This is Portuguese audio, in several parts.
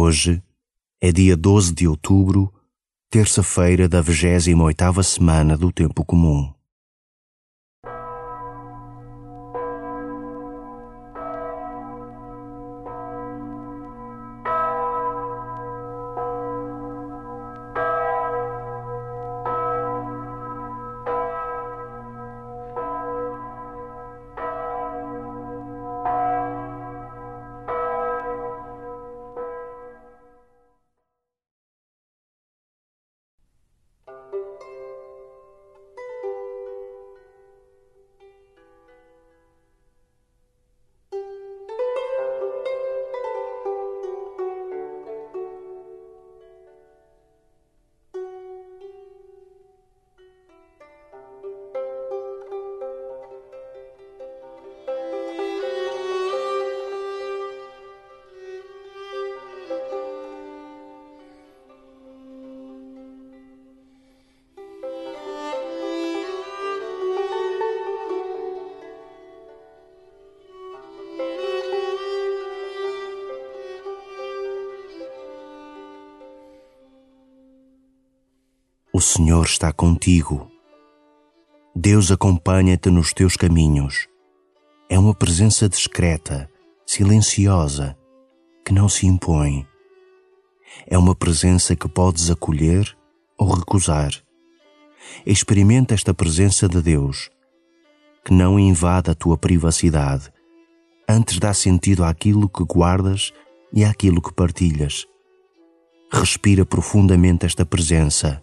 Hoje é dia 12 de outubro, terça-feira da 28ª semana do tempo comum. O Senhor está contigo. Deus acompanha-te nos teus caminhos. É uma presença discreta, silenciosa, que não se impõe. É uma presença que podes acolher ou recusar. Experimenta esta presença de Deus, que não invade a tua privacidade, antes dá sentido àquilo que guardas e àquilo que partilhas. Respira profundamente esta presença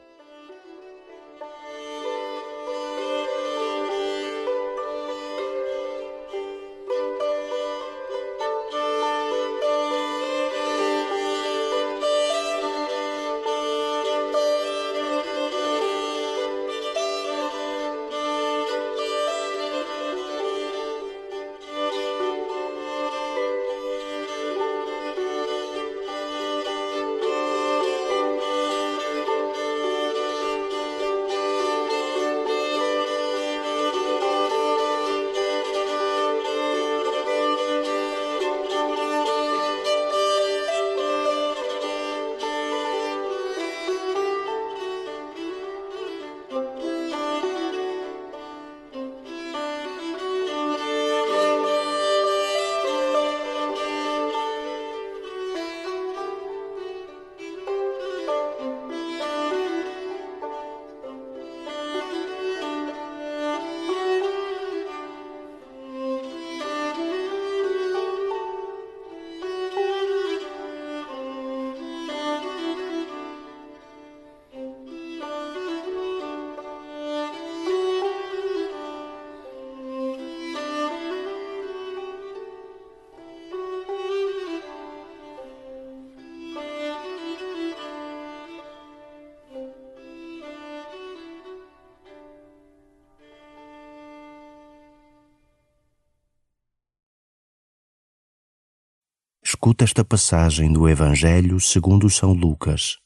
Escuta esta passagem do Evangelho segundo São Lucas.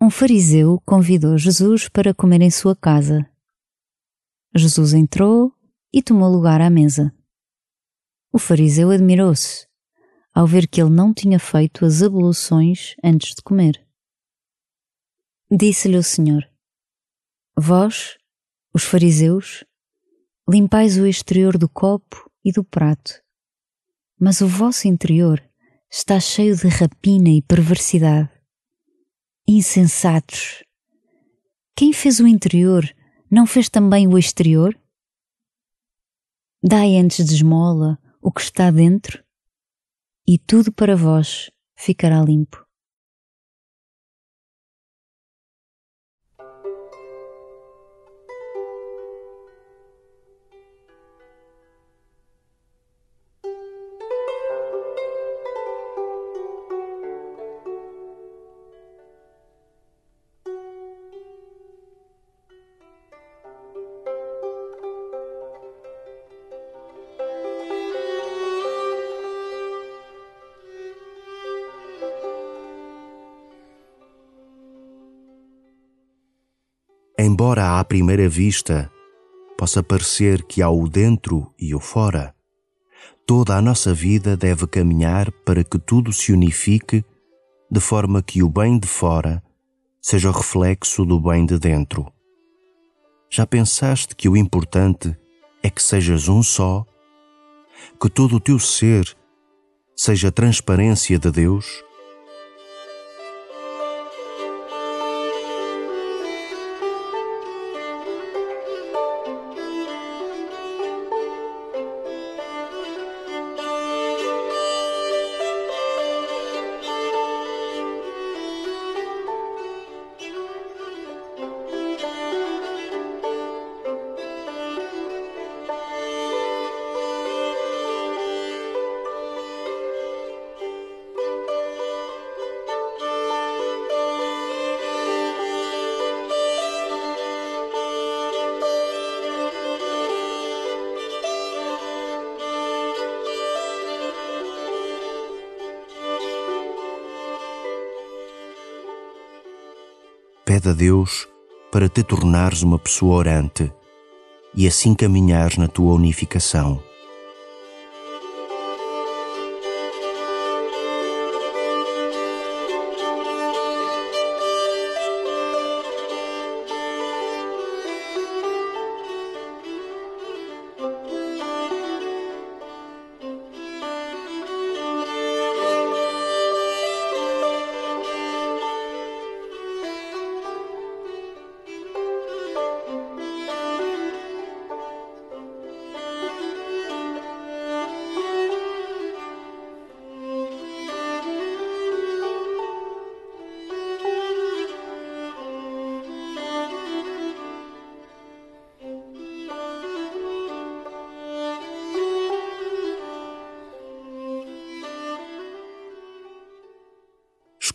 Um fariseu convidou Jesus para comer em sua casa. Jesus entrou e tomou lugar à mesa. O fariseu admirou-se ao ver que ele não tinha feito as abluções antes de comer. Disse-lhe o Senhor: Vós, os fariseus, limpais o exterior do copo e do prato mas o vosso interior está cheio de rapina e perversidade. Insensatos! Quem fez o interior não fez também o exterior? Dai antes de esmola o que está dentro, e tudo para vós ficará limpo. Embora à primeira vista possa parecer que há o dentro e o fora, Toda a nossa vida deve caminhar para que tudo se unifique de forma que o bem de fora seja o reflexo do bem de dentro. Já pensaste que o importante é que sejas um só? Que todo o teu ser seja transparência de Deus? Pede a Deus para te tornares uma pessoa orante e assim caminhares na tua unificação.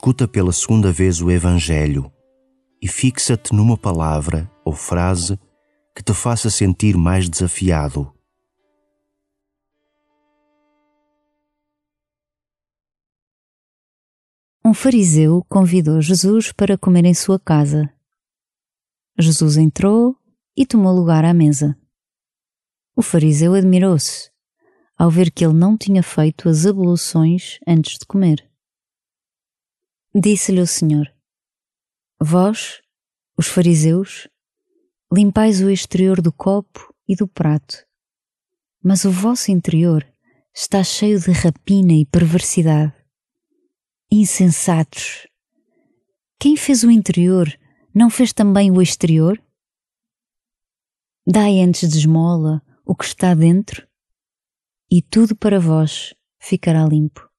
Escuta pela segunda vez o Evangelho e fixa-te numa palavra ou frase que te faça sentir mais desafiado. Um fariseu convidou Jesus para comer em sua casa. Jesus entrou e tomou lugar à mesa. O fariseu admirou-se ao ver que ele não tinha feito as abluções antes de comer. Disse-lhe o Senhor: Vós, os fariseus, limpais o exterior do copo e do prato, mas o vosso interior está cheio de rapina e perversidade. Insensatos! Quem fez o interior não fez também o exterior? Dai antes de esmola o que está dentro, e tudo para vós ficará limpo.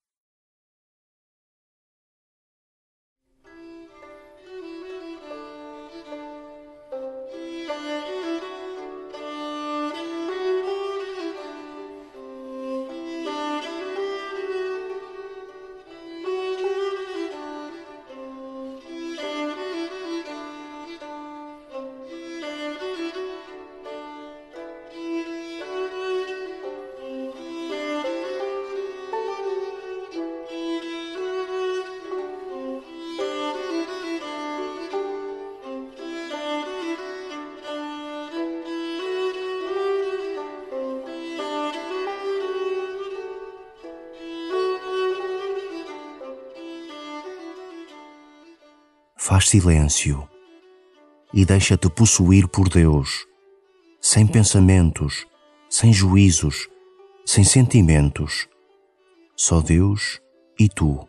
Faz silêncio e deixa-te possuir por Deus, sem pensamentos, sem juízos, sem sentimentos, só Deus e tu.